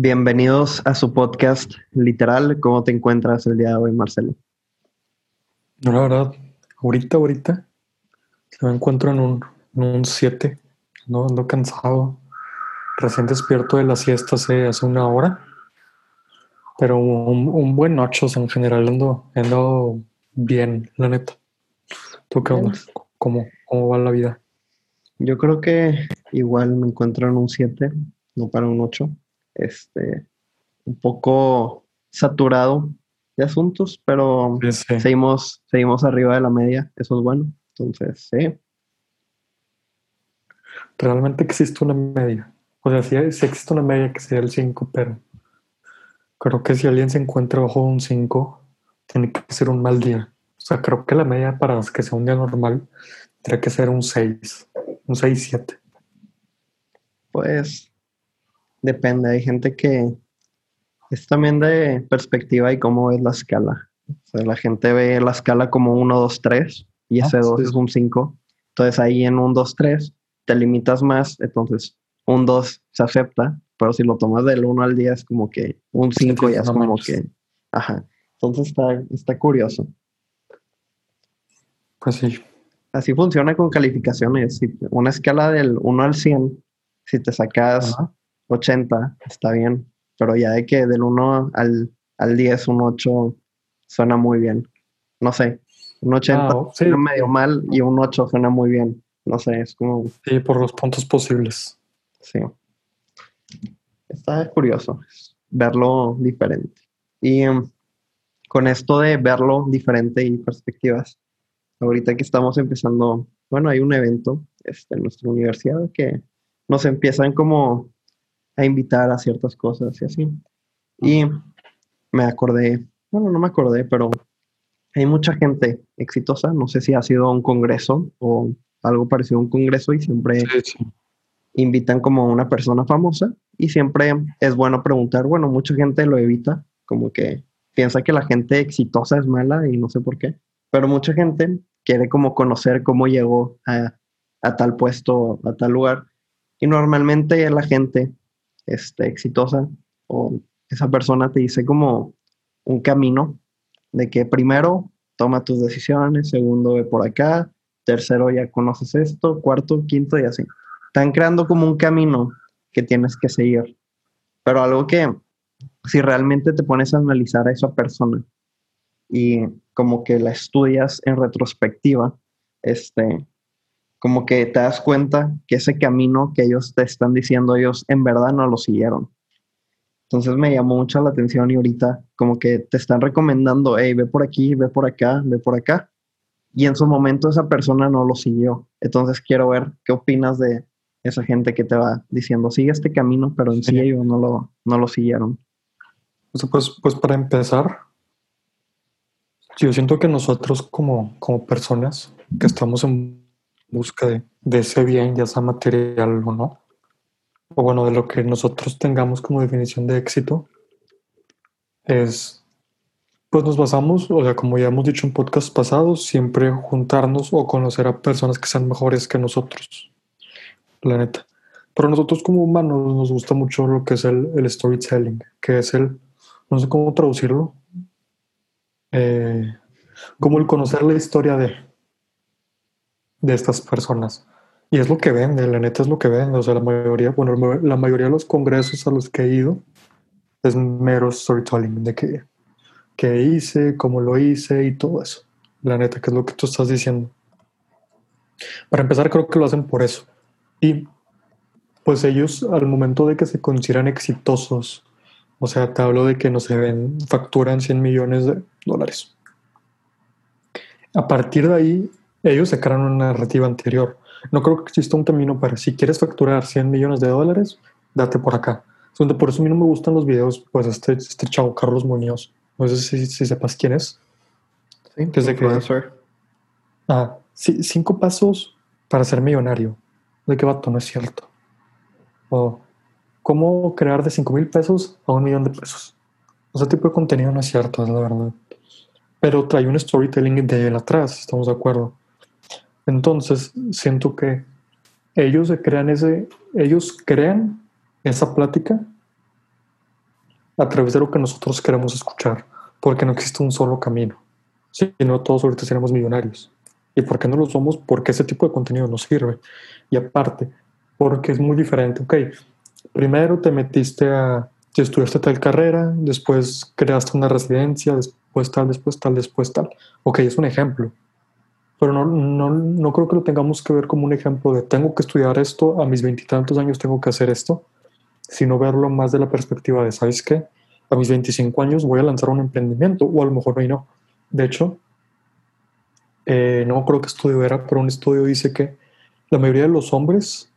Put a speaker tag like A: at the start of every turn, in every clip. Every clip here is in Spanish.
A: Bienvenidos a su podcast literal. ¿Cómo te encuentras el día de hoy, Marcelo?
B: No, la verdad, ahorita, ahorita, me encuentro en un 7. No, ando cansado. Recién despierto de la siesta hace, hace una hora. Pero un, buen 8 en general ando, ando bien, la neta. ¿Tú qué onda? ¿Cómo, ¿Cómo va la vida?
A: Yo creo que igual me encuentro en un 7, no para un 8 este, un poco saturado de asuntos, pero seguimos, seguimos arriba de la media, eso es bueno. Entonces, sí.
B: Realmente existe una media. O sea, sí, existe una media que sea el 5, pero creo que si alguien se encuentra bajo un 5, tiene que ser un mal día. O sea, creo que la media para que sea un día normal tendría que ser un 6, un 6-7.
A: Pues Depende, hay gente que es también de perspectiva y cómo es la escala. O sea, la gente ve la escala como 1, 2, 3 y ese 2 es un 5. Entonces ahí en un 2, 3 te limitas más, entonces un 2 se acepta, pero si lo tomas del 1 al 10 es como que un 5 ya es como que... Ajá. Entonces está, está curioso.
B: Pues sí.
A: Así funciona con calificaciones. Una escala del 1 al 100, si te sacas 80 está bien, pero ya de que del 1 al, al 10, un 8 suena muy bien. No sé, un 80 ah, suena medio mal y un 8 suena muy bien. No sé, es como...
B: Sí, por los puntos posibles.
A: Sí. Está curioso verlo diferente. Y em, con esto de verlo diferente y perspectivas, ahorita que estamos empezando, bueno, hay un evento este, en nuestra universidad que nos empiezan como a invitar a ciertas cosas y así. Y me acordé, bueno, no me acordé, pero hay mucha gente exitosa, no sé si ha sido un congreso o algo parecido a un congreso y siempre invitan como una persona famosa y siempre es bueno preguntar, bueno, mucha gente lo evita, como que piensa que la gente exitosa es mala y no sé por qué, pero mucha gente quiere como conocer cómo llegó a, a tal puesto, a tal lugar. Y normalmente la gente este, exitosa o esa persona te dice como un camino de que primero toma tus decisiones, segundo ve por acá, tercero ya conoces esto, cuarto, quinto y así. Están creando como un camino que tienes que seguir. Pero algo que si realmente te pones a analizar a esa persona y como que la estudias en retrospectiva, este, como que te das cuenta que ese camino que ellos te están diciendo, ellos en verdad no lo siguieron. Entonces me llamó mucho la atención y ahorita como que te están recomendando, hey, ve por aquí, ve por acá, ve por acá. Y en su momento esa persona no lo siguió. Entonces quiero ver qué opinas de esa gente que te va diciendo, sigue este camino, pero en sí, ellos no lo, no lo siguieron.
B: Pues, pues para empezar, yo siento que nosotros como, como personas que estamos en busca de, ese bien, ya sea material o no, o bueno, de lo que nosotros tengamos como definición de éxito, es, pues nos basamos, o sea, como ya hemos dicho en podcast pasados, siempre juntarnos o conocer a personas que sean mejores que nosotros, la neta. Pero nosotros como humanos nos gusta mucho lo que es el, el storytelling, que es el, no sé cómo traducirlo, eh, como el conocer la historia de de estas personas. Y es lo que vende, la neta es lo que vende. O sea, la mayoría, bueno, la mayoría de los congresos a los que he ido es mero storytelling de qué, qué hice, cómo lo hice y todo eso. La neta, que es lo que tú estás diciendo. Para empezar, creo que lo hacen por eso. Y pues ellos, al momento de que se consideran exitosos, o sea, te hablo de que no se ven, facturan 100 millones de dólares. A partir de ahí, ellos sacaron una narrativa anterior. No creo que exista un camino para si quieres facturar 100 millones de dólares, date por acá. Por eso a mí no me gustan los videos, pues este, este chavo Carlos Muñoz. No sé si, sepas quién es.
A: Sí, desde que...
B: Ah, sí, cinco pasos para ser millonario. ¿De qué vato? No es cierto. O cómo crear de 5 mil pesos a un millón de pesos. Ese tipo de contenido no es cierto, es la verdad. Pero trae un storytelling de él atrás, estamos de acuerdo. Entonces, siento que ellos crean ese, ellos crean esa plática a través de lo que nosotros queremos escuchar, porque no existe un solo camino. Si no, todos ahorita seremos millonarios. ¿Y por qué no lo somos? Porque ese tipo de contenido nos sirve. Y aparte, porque es muy diferente. Ok, primero te metiste a, si estudiaste tal carrera, después creaste una residencia, después tal, después tal, después tal. Ok, es un ejemplo. Pero no, no, no creo que lo tengamos que ver como un ejemplo de tengo que estudiar esto, a mis veintitantos años tengo que hacer esto, sino verlo más de la perspectiva de, ¿sabes qué? A mis 25 años voy a lanzar un emprendimiento, o a lo mejor hoy no. De hecho, eh, no creo que estudio era, pero un estudio dice que la mayoría de los hombres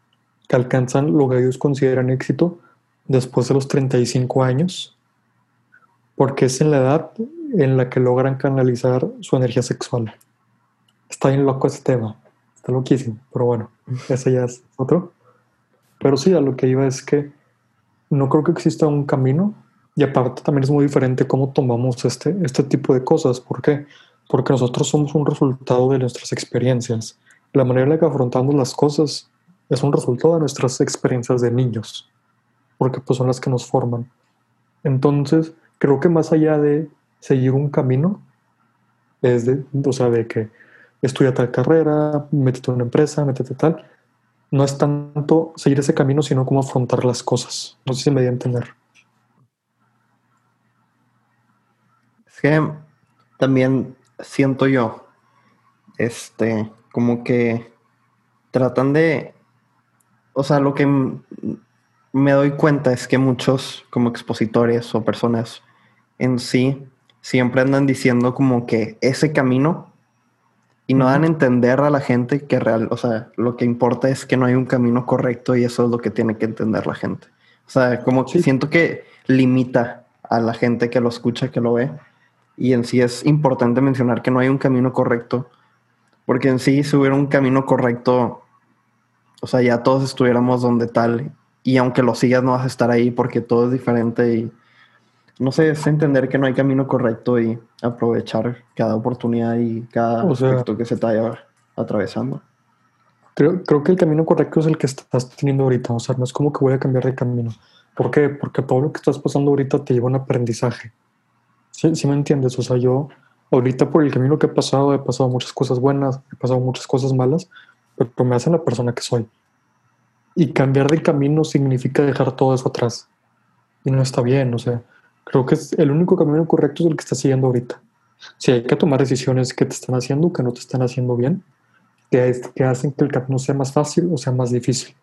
B: que alcanzan lo que ellos consideran éxito después de los 35 años, porque es en la edad en la que logran canalizar su energía sexual. Está bien loco ese tema, está loquísimo, pero bueno, ese ya es otro. Pero sí, a lo que iba es que no creo que exista un camino y aparte también es muy diferente cómo tomamos este, este tipo de cosas. ¿Por qué? Porque nosotros somos un resultado de nuestras experiencias. La manera en la que afrontamos las cosas es un resultado de nuestras experiencias de niños, porque pues son las que nos forman. Entonces, creo que más allá de seguir un camino, es de, o sea, de que estudia tal carrera, métete en una empresa, métete tal, no es tanto seguir ese camino, sino cómo afrontar las cosas. No sé si me di a entender.
A: Es que también siento yo, este, como que tratan de, o sea, lo que me doy cuenta es que muchos como expositores o personas en sí siempre andan diciendo como que ese camino y no dan a entender a la gente que real, o sea, lo que importa es que no hay un camino correcto y eso es lo que tiene que entender la gente. O sea, como que siento que limita a la gente que lo escucha, que lo ve. Y en sí es importante mencionar que no hay un camino correcto, porque en sí si hubiera un camino correcto, o sea, ya todos estuviéramos donde tal, y aunque lo sigas no vas a estar ahí porque todo es diferente y no sé, es entender que no hay camino correcto y aprovechar cada oportunidad y cada o que se vaya atravesando.
B: Creo, creo que el camino correcto es el que estás teniendo ahorita. O sea, no es como que voy a cambiar de camino. ¿Por qué? Porque todo lo que estás pasando ahorita te lleva a un aprendizaje. ¿Sí, ¿Sí me entiendes? O sea, yo ahorita por el camino que he pasado, he pasado muchas cosas buenas, he pasado muchas cosas malas, pero me hacen la persona que soy. Y cambiar de camino significa dejar todo eso atrás. Y no está bien, o sea, Creo que es el único camino correcto es el que estás siguiendo ahorita. Si hay que tomar decisiones que te están haciendo que no te están haciendo bien, que, que hacen que el camino sea más fácil o sea más difícil.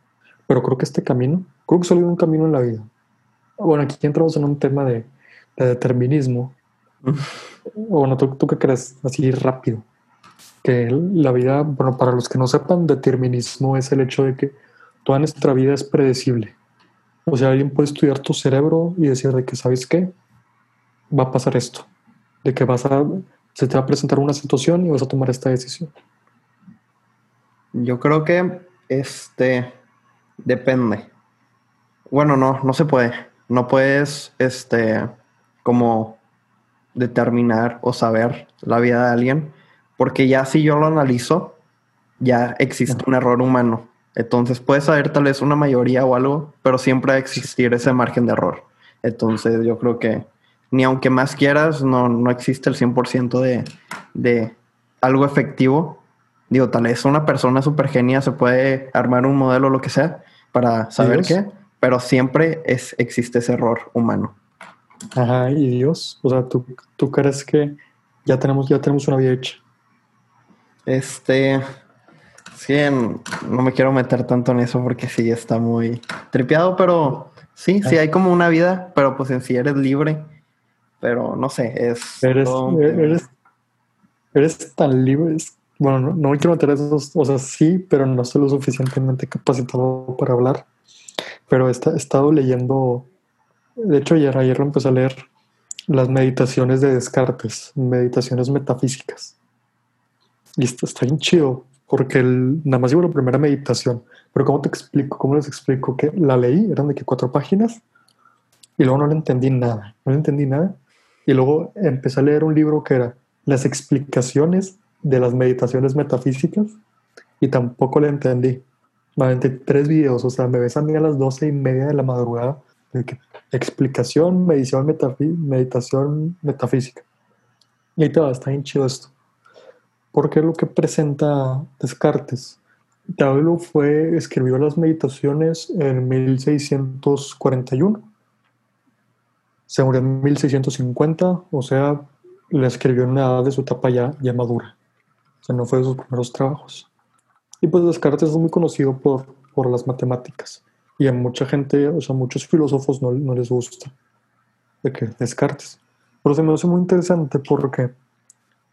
B: Pero creo que este camino, creo que solo hay un camino en la vida. Bueno, aquí entramos en un tema de, determinismo. bueno, ¿tú, ¿tú, qué crees? Así rápido. Que la vida, bueno, para los que no sepan, determinismo es el hecho de que toda nuestra vida es predecible. O sea, alguien puede estudiar tu cerebro y decir de que, ¿sabes qué? Va a pasar esto. De que vas a, se te va a presentar una situación y vas a tomar esta decisión.
A: Yo creo que, este, depende. Bueno, no, no se puede. No puedes, este, como determinar o saber la vida de alguien, porque ya si yo lo analizo, ya existe un error humano. Entonces puedes haber tal vez una mayoría o algo, pero siempre va a existir ese margen de error. Entonces yo creo que ni aunque más quieras, no, no existe el 100% de, de algo efectivo. Digo, tal vez una persona súper genia se puede armar un modelo o lo que sea para saber qué, pero siempre es, existe ese error humano.
B: Ajá, y Dios, o sea, ¿tú, tú crees que ya tenemos, ya tenemos una vida hecha?
A: Este, Sí, no me quiero meter tanto en eso porque sí está muy tripeado, pero sí, sí hay como una vida, pero pues en sí eres libre. Pero no sé, es.
B: Eres, eres, eres tan libre. Bueno, no, me quiero meter en eso, o sea, sí, pero no soy lo suficientemente capacitado para hablar. Pero he, he estado leyendo, de hecho, ayer, ayer lo empecé a leer, las meditaciones de Descartes, meditaciones metafísicas. Y está, está bien chido, porque nada más llevo la primera meditación. Pero ¿cómo te explico? ¿Cómo les explico? Que la leí, eran de que cuatro páginas, y luego no le entendí nada, no le entendí nada. Y luego empecé a leer un libro que era Las explicaciones de las meditaciones metafísicas, y tampoco le entendí. Me aventé tres videos, o sea, me ves a mí a las doce y media de la madrugada explicación, meditación, meditación metafísica. Y ahí te va, está bien chido esto. Porque lo que presenta Descartes. Pablo fue, escribió las meditaciones en 1641. Se murió en 1650, o sea, le escribió en una edad de su etapa ya, ya madura. O sea, no fue de sus primeros trabajos. Y pues Descartes es muy conocido por, por las matemáticas. Y a mucha gente, o sea, muchos filósofos no, no les gusta de que Descartes. Pero se me hace muy interesante porque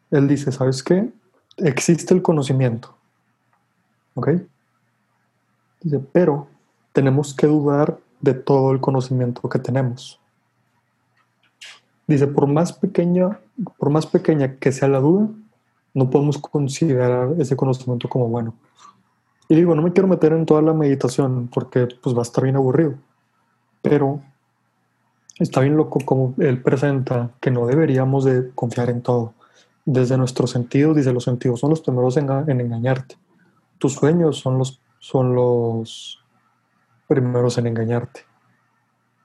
B: él dice, ¿sabes qué? Existe el conocimiento. ¿Ok? Dice, pero tenemos que dudar de todo el conocimiento que tenemos. Dice, por más pequeña, por más pequeña que sea la duda, no podemos considerar ese conocimiento como bueno. Y digo, no me quiero meter en toda la meditación porque pues va a estar bien aburrido. Pero está bien loco como él presenta que no deberíamos de confiar en todo. Desde nuestros sentidos, dice, los sentidos son los primeros en, en engañarte. Tus sueños son los, son los primeros en engañarte.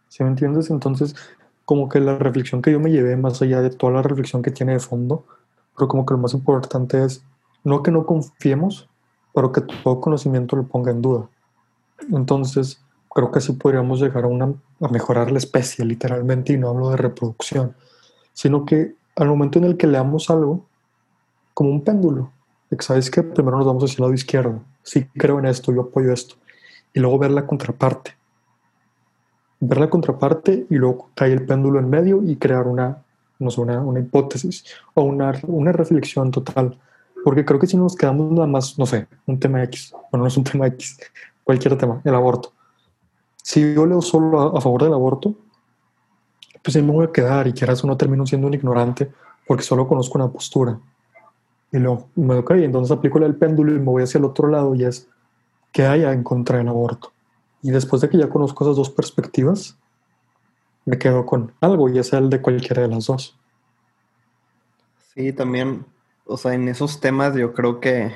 B: ¿Sí me entiendes? Entonces, como que la reflexión que yo me llevé, más allá de toda la reflexión que tiene de fondo, pero como que lo más importante es no que no confiemos, pero que todo conocimiento lo ponga en duda. Entonces, creo que así podríamos llegar a, una, a mejorar la especie, literalmente, y no hablo de reproducción, sino que al momento en el que leamos algo, como un péndulo, sabes que primero nos vamos hacia el lado izquierdo, sí creo en esto, yo apoyo esto, y luego ver la contraparte. Ver la contraparte y luego cae el péndulo en medio y crear una, no sé, una, una hipótesis o una, una reflexión total porque creo que si nos quedamos nada más, no sé, un tema X, bueno, no es un tema X, cualquier tema, el aborto. Si yo leo solo a, favor del aborto, pues ahí me voy a quedar y quieras o no termino siendo un ignorante porque solo conozco una postura. Y luego ok, entonces aplico el péndulo y me voy hacia el otro lado y es que haya en contra del aborto. Y después de que ya conozco esas dos perspectivas, me quedo con algo, ya sea el de cualquiera de las dos.
A: Sí, también o sea, en esos temas yo creo que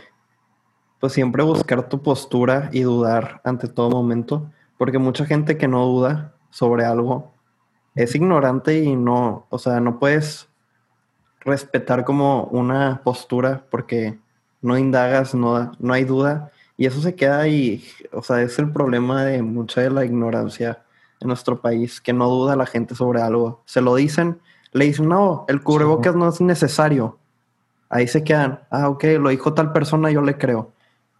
A: pues siempre buscar tu postura y dudar ante todo momento, porque mucha gente que no duda sobre algo es ignorante y no, o sea, no puedes respetar como una postura porque no indagas, no, no hay duda y eso se queda ahí, o sea, es el problema de mucha de la ignorancia en nuestro país, que no duda la gente sobre algo. Se lo dicen, le dicen, no, el cubrebocas no es necesario ahí se quedan, ah, ok, lo dijo tal persona, yo le creo.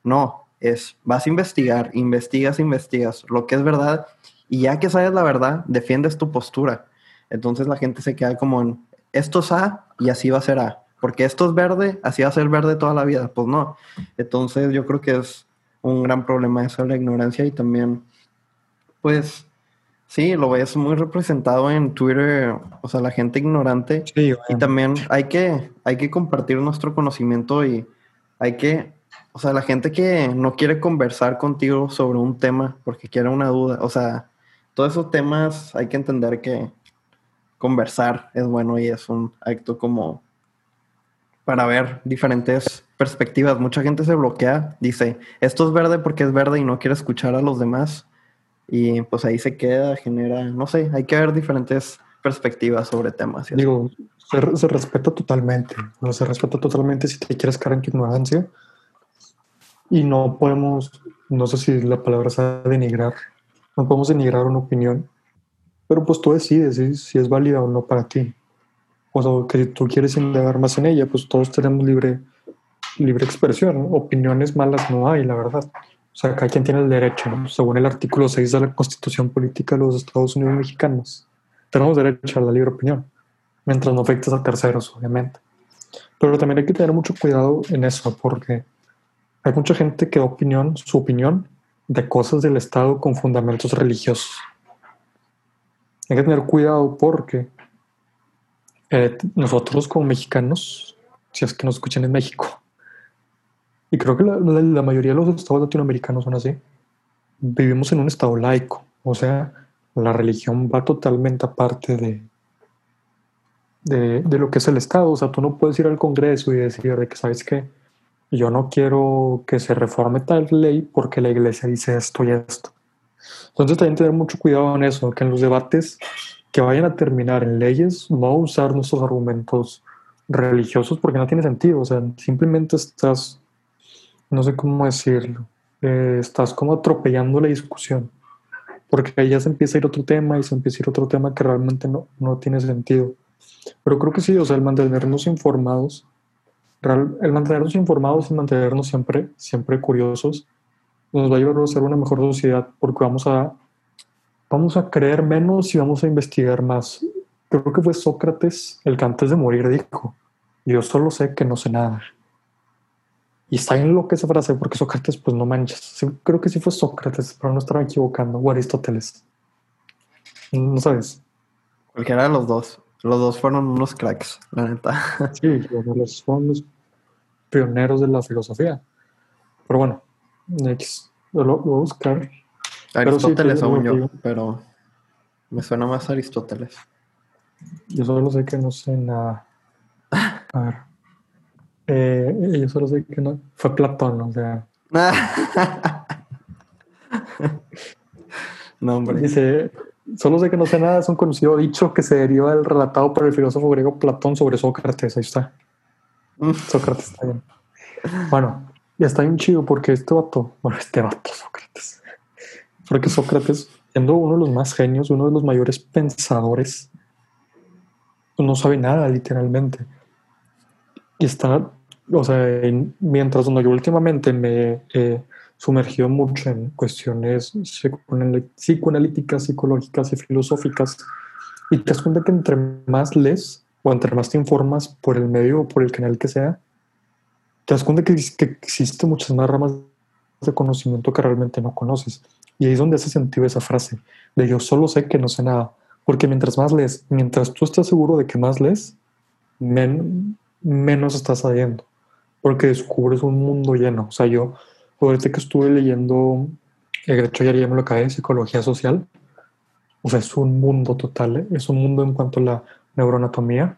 A: No, es, vas a investigar, investigas, investigas lo que es verdad y ya que sabes la verdad, defiendes tu postura. Entonces la gente se queda como en, esto es A y así va a ser A, porque esto es verde, así va a ser verde toda la vida. Pues no. Entonces yo creo que es un gran problema eso de la ignorancia y también, pues, Sí, lo ves muy representado en Twitter, o sea, la gente ignorante. y también hay que, hay que compartir nuestro conocimiento y hay que, o sea, la gente que no quiere conversar contigo sobre un tema porque quiere una duda, o sea, todos esos temas hay que entender que conversar es bueno y es un acto como para ver diferentes perspectivas. Mucha gente se bloquea, dice, esto es verde porque es verde y no quiere escuchar a los demás y pues ahí se queda, genera, no sé, hay que ver diferentes perspectivas sobre temas.
B: Digo, se, respeta totalmente, no se respeta totalmente si te quieres quedar en tu ignorancia y no podemos, no sé si la palabra sea denigrar, no podemos denigrar una opinión, pero pues tú decides si, es válida o no para ti. O sea, que si tú quieres indagar más en ella, pues todos tenemos libre, libre expresión. Opiniones malas no hay, la verdad. O sea, cada quien tiene el derecho, según el artículo 6 de la Constitución Política de los Estados Unidos Mexicanos. Tenemos derecho a la libre opinión, mientras no afectes a terceros, obviamente. Pero también hay que tener mucho cuidado en eso, porque hay mucha gente que da opinión, su opinión, de cosas del Estado con fundamentos religiosos. Hay que tener cuidado porque eh, nosotros como mexicanos, si es que nos escuchan en México, y creo que la, mayoría de los estados latinoamericanos son así. Vivimos en un estado laico, o sea, la religión va totalmente aparte de, de, lo que es el Estado. O sea, tú no puedes ir al Congreso y decir de que, ¿sabes qué? Yo no quiero que se reforme tal ley porque la iglesia dice esto y esto. Entonces también tener mucho cuidado en eso, que en los debates que vayan a terminar en leyes, no usar nuestros argumentos religiosos porque no tiene sentido, o sea, simplemente estás, no sé cómo decirlo, eh, estás como atropellando la discusión, porque ahí ya se empieza a ir otro tema y se empieza a ir otro tema que realmente no, no tiene sentido. Pero creo que sí, o sea, el mantenernos informados, el mantenernos informados y mantenernos siempre, siempre curiosos, nos va a llevar a ser una mejor sociedad porque vamos a, vamos a creer menos y vamos a investigar más. Creo que fue Sócrates el que antes de morir dijo, yo solo sé que no sé nada. Y está en lo que esa frase, porque Sócrates, pues no manches. creo que sí fue Sócrates, pero no estaba equivocando. O Aristóteles. No sabes.
A: Cualquiera de los dos. Los dos fueron unos cracks, la neta.
B: Sí, los fueron los pioneros de la filosofía. Pero bueno, next. Lo, lo voy a buscar.
A: Aristóteles aún yo, pero me suena más Aristóteles.
B: Yo solo sé que no sé nada. A ver. Eh, yo solo sé que no. Fue Platón, o sea.
A: no, hombre.
B: Dice: Solo sé que no sé nada, es un conocido dicho que se deriva del relatado por el filósofo griego Platón sobre Sócrates. Ahí está. Mm. Sócrates está bien. Bueno, y está bien chido porque este vato, bueno, este vato, Sócrates. Porque Sócrates, siendo uno de los más genios, uno de los mayores pensadores, no sabe nada, literalmente. Y está, o sea, mientras yo últimamente me he sumergido mucho en cuestiones psicoanalíticas, psicológicas y filosóficas, y te das cuenta que entre más lees o entre más te informas por el medio o por el canal que sea, te das cuenta que, que existen muchas más ramas de conocimiento que realmente no conoces. Y ahí es donde hace sentido esa frase de yo solo sé que no sé nada. Porque mientras más lees, mientras tú estás seguro de que más lees, menos estás sabiendo. Porque descubres un mundo lleno. O sea, yo, ahorita que estuve leyendo, de hecho ya me lo acabé, Psicología Social, o sea, es un mundo total. ¿eh? Es un mundo en cuanto a la neuroanatomía,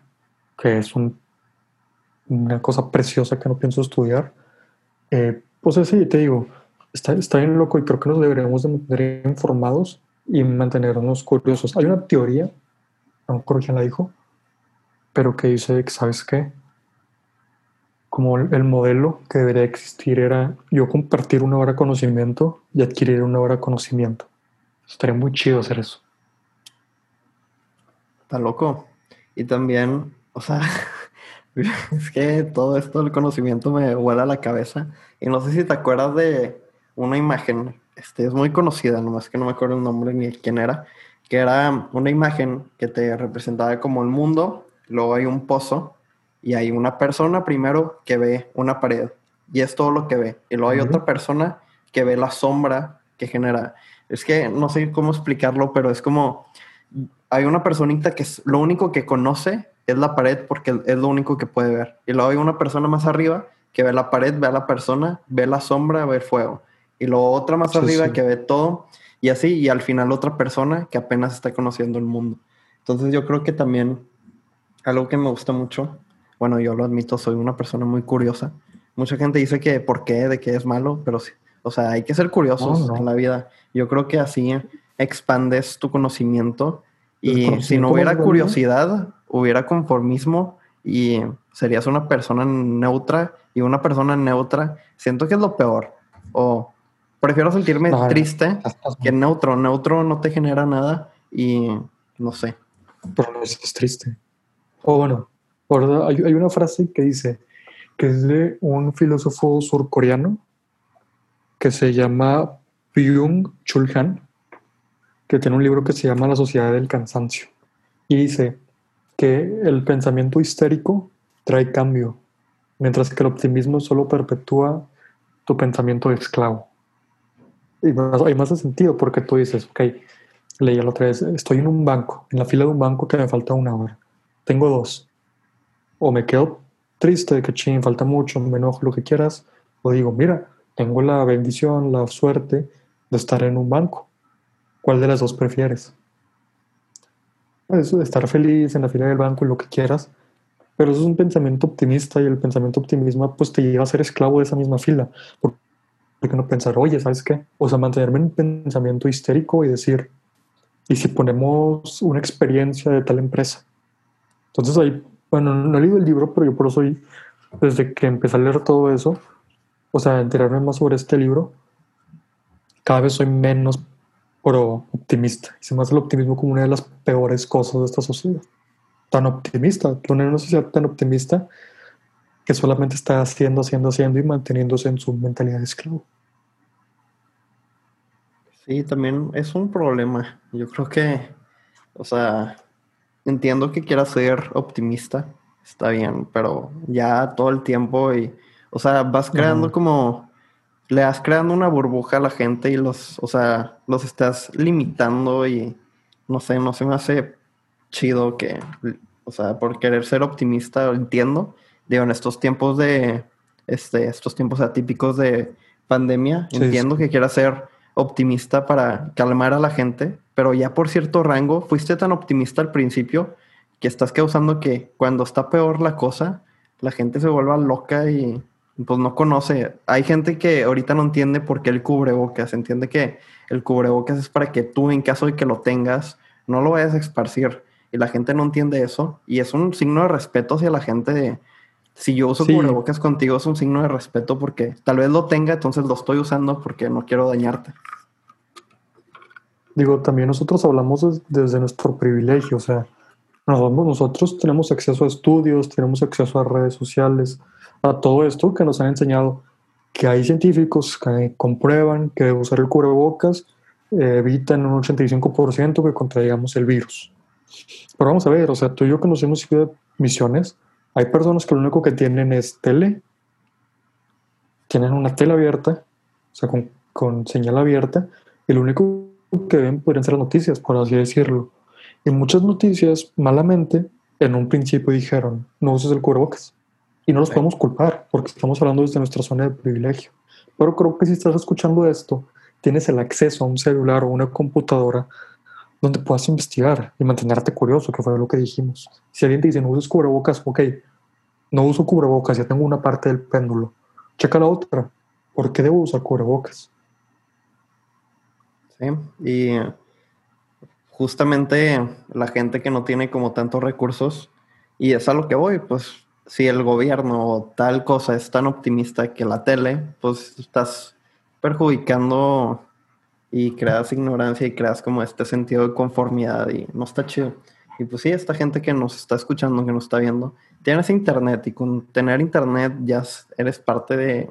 B: que es una cosa preciosa que no pienso estudiar. Eh, pues sí, te digo, está, bien loco y creo que nos deberíamos de mantener informados y mantenernos curiosos. Hay una teoría, no recuerdo quién la dijo, pero que dice que, ¿sabes qué? Como el, modelo que debería existir era yo compartir una hora de conocimiento y adquirir una hora de conocimiento. Estaría muy chido hacer eso.
A: Está loco. Y también, o sea, es que todo esto del conocimiento me vuela a la cabeza. Y no sé si te acuerdas de una imagen, este, es muy conocida, nomás que no me acuerdo el nombre ni quién era, que era una imagen que te representaba como el mundo, luego hay un pozo y hay una persona primero que ve una pared y es todo lo que ve, y luego hay otra persona que ve la sombra que genera. Es que no sé cómo explicarlo, pero es como hay una personita que es lo único que conoce es la pared porque es lo único que puede ver. Y luego hay una persona más arriba que ve la pared, ve a la persona, ve la sombra, ve el fuego y luego otra más arriba que ve todo y así, y al final otra persona que apenas está conociendo el mundo. Entonces yo creo que también algo que me gusta mucho, bueno, yo lo admito, soy una persona muy curiosa. Mucha gente dice que por qué, de que es malo, pero sí, o sea, hay que ser curiosos en la vida. Yo creo que así expandes tu conocimiento y si no hubiera curiosidad, hubiera conformismo y serías una persona neutra y una persona neutra, siento que es lo peor. O Prefiero sentirme triste que neutro. Neutro no te genera nada y no sé.
B: Pero no es triste. O bueno, hay, hay una frase que dice que es de un filósofo surcoreano que se llama Byung Chul Han, que tiene un libro que se llama La sociedad del cansancio. Y dice que el pensamiento histérico trae cambio, mientras que el optimismo solo perpetúa tu pensamiento de esclavo y más, hay más sentido porque tú dices, ok, leí la otra vez, estoy en un banco, en la fila de un banco que me falta una hora, tengo dos, o me quedo triste de que ching, falta mucho, me enojo, lo que quieras, o digo, mira, tengo la bendición, la suerte de estar en un banco. ¿Cuál de las dos prefieres? De estar feliz en la fila del banco lo que quieras, pero eso es un pensamiento optimista y el pensamiento optimista pues te lleva a ser esclavo de esa misma fila, porque ¿por qué no pensar, oye, ¿sabes qué? O sea, mantenerme en pensamiento histérico y decir, ¿y si ponemos una experiencia de tal empresa? Entonces ahí, bueno, no he leído el libro, pero yo por eso, desde que empecé a leer todo eso, o sea, enterarme más sobre este libro, cada vez soy menos pro optimista. Y se me hace el optimismo como una de las peores cosas de esta sociedad. Tan optimista, que una sociedad tan optimista que solamente está haciendo, haciendo, haciendo y manteniéndose en su mentalidad de esclavo.
A: Sí, también es un problema. Yo creo que, o sea, entiendo que quieras ser optimista, está bien, pero ya todo el tiempo y, o sea, vas creando como, le vas creando una burbuja a la gente y los, o sea, los estás limitando y, no sé, no se me hace chido que, o sea, por querer ser optimista, entiendo, digo, en estos tiempos de, este, estos tiempos atípicos de pandemia, entiendo que quieras ser optimista para calmar a la gente, pero ya por cierto rango, fuiste tan optimista al principio que estás causando que cuando está peor la cosa, la gente se vuelva loca y pues no conoce. Hay gente que ahorita no entiende por qué el cubrebocas, entiende que el cubrebocas es para que tú en caso de que lo tengas, no lo vayas a esparcir. Y la gente no entiende eso. Y es un signo de respeto hacia la gente de, si yo uso cubrebocas contigo es un signo de respeto porque tal vez lo tenga, entonces lo estoy usando porque no quiero dañarte.
B: Digo, también nosotros hablamos desde nuestro privilegio, o sea, nosotros tenemos acceso a estudios, tenemos acceso a redes sociales, a todo esto que nos han enseñado que hay científicos que comprueban que usar el cubrebocas eh, evita en un 85% que contraigamos el virus. Pero vamos a ver, o sea, tú y yo que nos hemos ido de misiones, hay personas que lo único que tienen es tele, tienen una tele abierta, o sea, con, señal abierta, y lo único que ven podrían ser noticias, por así decirlo. Y muchas noticias, malamente, en un principio dijeron, no uses el cubrebocas. Y no los podemos culpar, porque estamos hablando desde nuestra zona de privilegio. Pero creo que si estás escuchando esto, tienes el acceso a un celular o una computadora donde puedas investigar y mantenerte curioso, que fue lo que dijimos. Si alguien te dice no uses cubrebocas, ok, no uso cubrebocas, ya tengo una parte del péndulo. Checa la otra. ¿Por qué debo usar cubrebocas?
A: Sí, y justamente la gente que no tiene como tantos recursos, y es a lo que voy, pues si el gobierno o tal cosa es tan optimista que la tele, pues estás perjudicando y creas ignorancia y creas como este sentido de conformidad y no está chido. Y pues sí, esta gente que nos está escuchando, que nos está viendo, tienes internet y con tener internet ya eres parte de,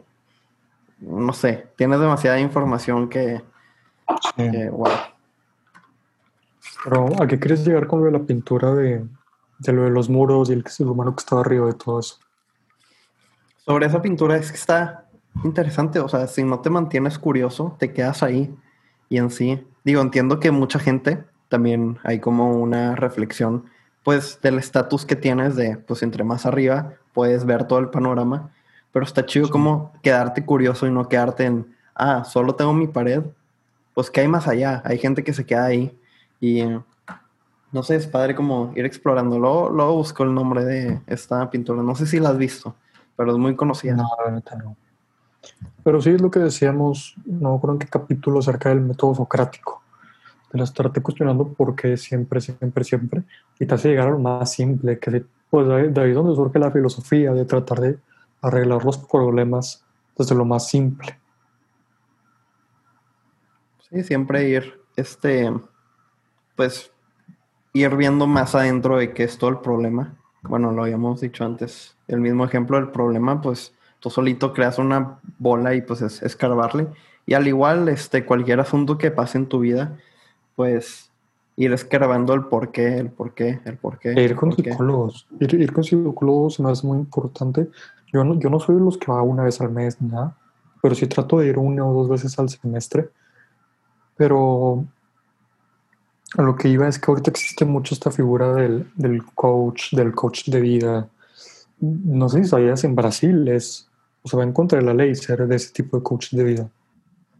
A: no sé, tienes demasiada información que, wow.
B: Pero ¿a qué quieres llegar con lo de la pintura de, de lo de los muros y el ser humano que estaba arriba de todo eso?
A: Sobre esa pintura es que está interesante, o sea, si no te mantienes curioso, te quedas ahí y en sí, digo, entiendo que mucha gente también hay como una reflexión, pues, del estatus que tienes de, pues, entre más arriba puedes ver todo el panorama, pero está chido como quedarte curioso y no quedarte en, ah, solo tengo mi pared, pues, ¿qué hay más allá? Hay gente que se queda ahí y, no sé, es padre como ir explorando. Luego, luego busco el nombre de esta pintura, no sé si la has visto, pero es muy conocida.
B: No, no. Pero sí es lo que decíamos, no creo en qué capítulo acerca del método socrático, de estarte cuestionando por qué siempre, siempre, siempre, y te hace llegar a lo más simple, que pues de ahí es donde surge la filosofía, de tratar de arreglar los problemas desde lo más simple.
A: Sí, siempre ir, este, pues, ir viendo más adentro de qué es todo el problema. Bueno, lo habíamos dicho antes, el mismo ejemplo del problema, pues, tú solito creas una bola y pues es escarbarle. Y al igual, este, cualquier asunto que pase en tu vida, pues ir escarbando el por qué, el por qué, el por qué.
B: ir con psicólogos. Ir, con psicólogos no es muy importante. Yo no, yo no soy de los que va una vez al mes ni nada, pero sí trato de ir una o dos veces al semestre. Pero a lo que iba es que ahorita existe mucho esta figura del, del coach, del coach de vida. No sé si sabías, en Brasil es o sea, va en contra de la ley ser de ese tipo de coach de vida.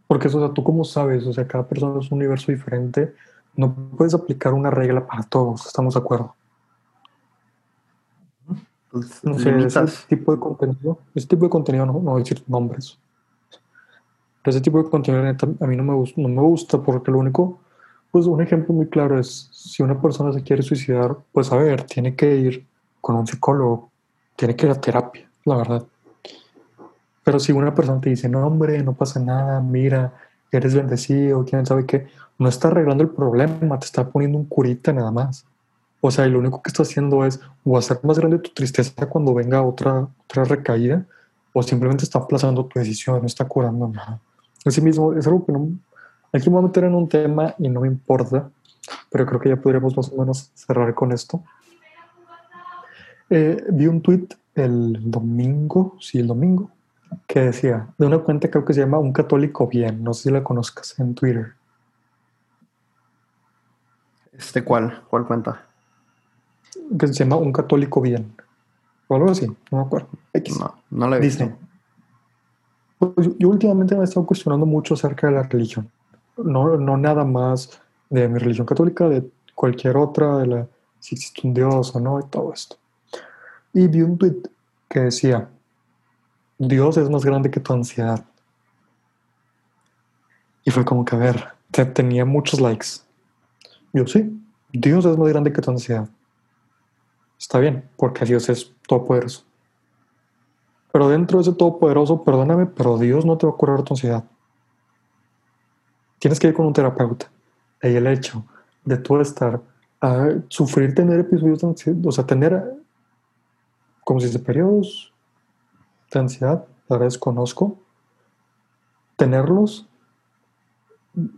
B: Porque eso, o sea, tú como sabes, o sea, cada persona es un universo diferente, no puedes aplicar una regla para todos, ¿estamos de acuerdo? Pues, no sé, ese tipo de contenido, ese tipo de contenido, no, no decir nombres, ese tipo de contenido neta, a mí no me, no me gusta porque lo único, pues un ejemplo muy claro es si una persona se quiere suicidar, pues a ver, tiene que ir con un psicólogo, tiene que ir a terapia, la verdad. Pero si una persona te dice, no hombre, no pasa nada, mira, eres bendecido, quién sabe qué, no está arreglando el problema, te está poniendo un curita nada más. O sea, y lo único que está haciendo es o hacer más grande tu tristeza cuando venga otra, otra recaída, o simplemente está aplazando tu decisión, no está curando nada. Así es algo que no... Aquí me voy a meter en un tema y no me importa, pero creo que ya podríamos más o menos cerrar con esto. Eh, vi un tweet el domingo, sí, el domingo, que decía, de una cuenta creo que se llama Un Católico Bien, no sé si la conozcas en Twitter.
A: ¿Este cuál? ¿Cuál cuenta?
B: Que se llama Un Católico Bien. O algo así, no me acuerdo.
A: No, no le he visto.
B: Dice, pues, yo últimamente me he estado cuestionando mucho acerca de la religión. No, no nada más de mi religión católica, de cualquier otra, de la si existe un Dios o no, y todo esto. Y vi un tweet que decía, Dios es más grande que tu ansiedad. Y fue como que, a ver, tenía muchos likes. Yo sí, Dios es más grande que tu ansiedad. Está bien, porque Dios es todopoderoso. Pero dentro de ese todopoderoso, perdóname, pero Dios no te va a curar tu ansiedad. Tienes que ir con un terapeuta. Y el hecho de tú estar a sufrir tener episodios de ansiedad, o sea, tener, como si dice, periodos de ansiedad, verdad desconozco, tenerlos,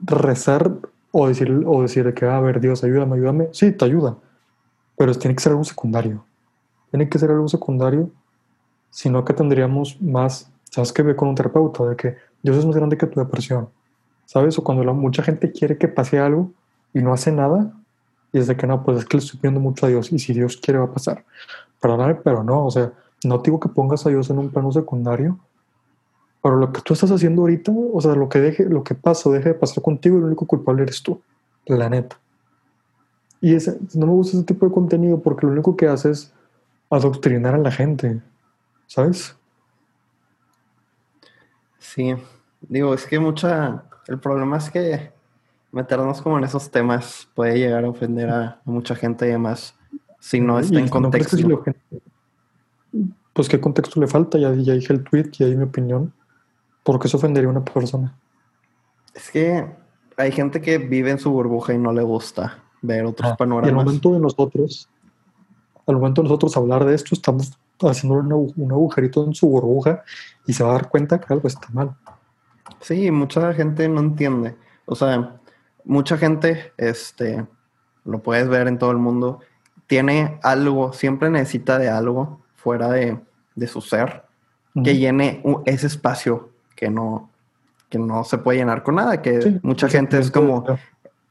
B: rezar o decir, o decir que, a ver, Dios, ayúdame, ayúdame, sí, te ayuda, pero tiene que ser algo secundario. Tiene que ser algo secundario, sino que tendríamos más, ¿sabes que Ve con un terapeuta, de que Dios es más grande que tu depresión, ¿sabes? O cuando la, mucha gente quiere que pase algo y no hace nada, y es de que no, pues es que le estoy pidiendo mucho a Dios, y si Dios quiere va a pasar. Perdóname, pero no, o sea, no te digo que pongas a Dios en un plano secundario, pero lo que tú estás haciendo ahorita, o sea, lo que deje, lo que pasa o deje de pasar contigo, el único culpable eres tú, la neta. Y ese, no me gusta ese tipo de contenido porque lo único que hace es adoctrinar a la gente, ¿sabes?
A: Sí, digo, es que mucha, el problema es que meternos como en esos temas puede llegar a ofender a, mucha gente y además si no está en contexto
B: pues qué contexto le falta, ya, ya dije el tweet, ya di mi opinión. ¿Por qué se ofendería a una persona?
A: Es que hay gente que vive en su burbuja y no le gusta ver otros panoramas.
B: Y al momento de nosotros, al momento de nosotros hablar de esto, estamos haciendo un agujerito en su burbuja y se va a dar cuenta que algo está mal.
A: Sí, mucha gente no entiende. O sea, mucha gente, este, lo puedes ver en todo el mundo, tiene algo, siempre necesita de algo fuera de, de su ser que llene ese espacio que no, que no se puede llenar con nada, que mucha gente es como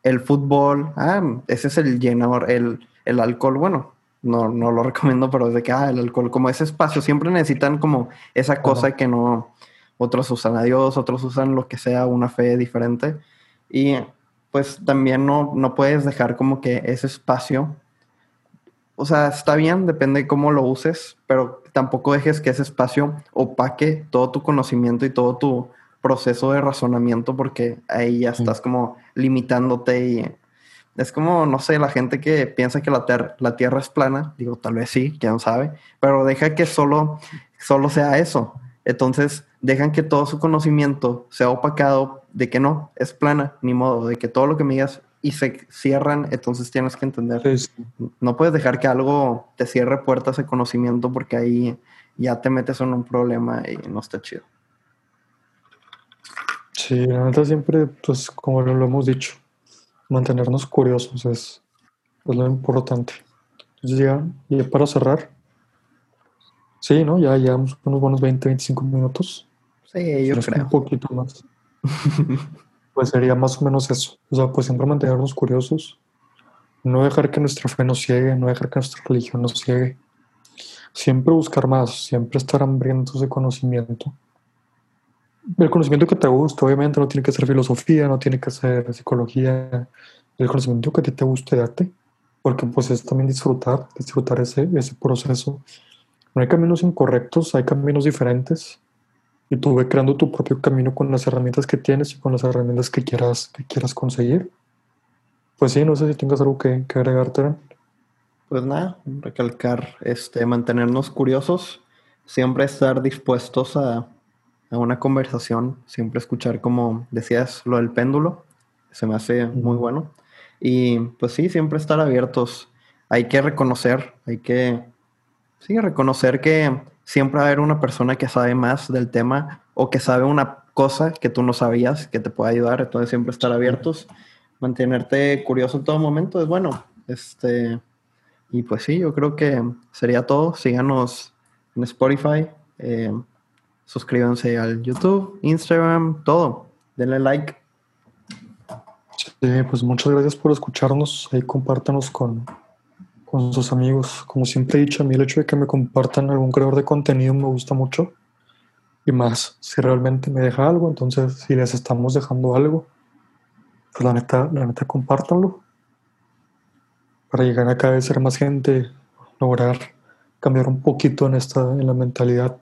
A: el fútbol, ah, ese es el llenador, el, el alcohol, bueno, no, no lo recomiendo, pero de que, ah, el alcohol, como ese espacio, siempre necesitan como esa cosa que no, otros usan a Dios, otros usan lo que sea, una fe diferente, y pues también no, no puedes dejar como que ese espacio. O sea, está bien, depende de cómo lo uses, pero tampoco dejes que ese espacio opaque todo tu conocimiento y todo tu proceso de razonamiento, porque ahí ya estás como limitándote y es como, no sé, la gente que piensa que la, la Tierra es plana, digo, tal vez sí, quién sabe, pero deja que solo, solo sea eso. Entonces, dejan que todo su conocimiento sea opacado de que no, es plana, ni modo, de que todo lo que me digas y se cierran, entonces tienes que entender. No puedes dejar que algo te cierre puertas de conocimiento porque ahí ya te metes en un problema y no está chido.
B: Sí, la verdad siempre, pues como lo hemos dicho, mantenernos curiosos es, lo importante. Entonces ya, ya para cerrar, sí, ¿no? Ya llevamos unos buenos 20, 25 minutos.
A: Sí, yo creo.
B: Un poquito más. Pues sería más o menos eso. O sea, pues siempre mantenernos curiosos. No dejar que nuestra fe nos ciegue, no dejar que nuestra religión nos ciegue. Siempre buscar más, siempre estar hambrientos de conocimiento. El conocimiento que te guste, obviamente, no tiene que ser filosofía, no tiene que ser psicología. El conocimiento que a ti te guste, date. Porque pues es también disfrutar, disfrutar ese, ese proceso. No hay caminos incorrectos, hay caminos diferentes. Y tú ve creando tu propio camino con las herramientas que tienes y con las herramientas que quieras, que quieras conseguir. Pues sí, no sé si tengas algo que, que agregarte.
A: Pues nada, recalcar, este, mantenernos curiosos, siempre estar dispuestos a, a una conversación, siempre escuchar, como decías, lo del péndulo, se me hace muy bueno. Y pues sí, siempre estar abiertos. Hay que reconocer, hay que, sí, reconocer que siempre va a haber una persona que sabe más del tema o que sabe una cosa que tú no sabías que te puede ayudar. Entonces siempre estar abiertos, mantenerte curioso en todo momento es bueno. Este, y pues sí, yo creo que sería todo. Síganos en Spotify, eh, suscríbanse al YouTube, Instagram, todo. Denle like.
B: Sí, pues muchas gracias por escucharnos. Ahí compártanos con, con sus amigos. Como siempre he dicho, a mí el hecho de que me compartan algún creador de contenido me gusta mucho. Y más, si realmente me deja algo, entonces si les estamos dejando algo, pues la neta, la neta, compártanlo para llegar a cada vez ser más gente, lograr cambiar un poquito en esta, en la mentalidad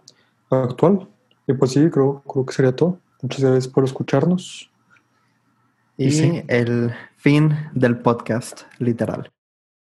B: actual. Y pues sí, creo, creo que sería todo. Muchas gracias por escucharnos.
A: Y, el fin del podcast, literal.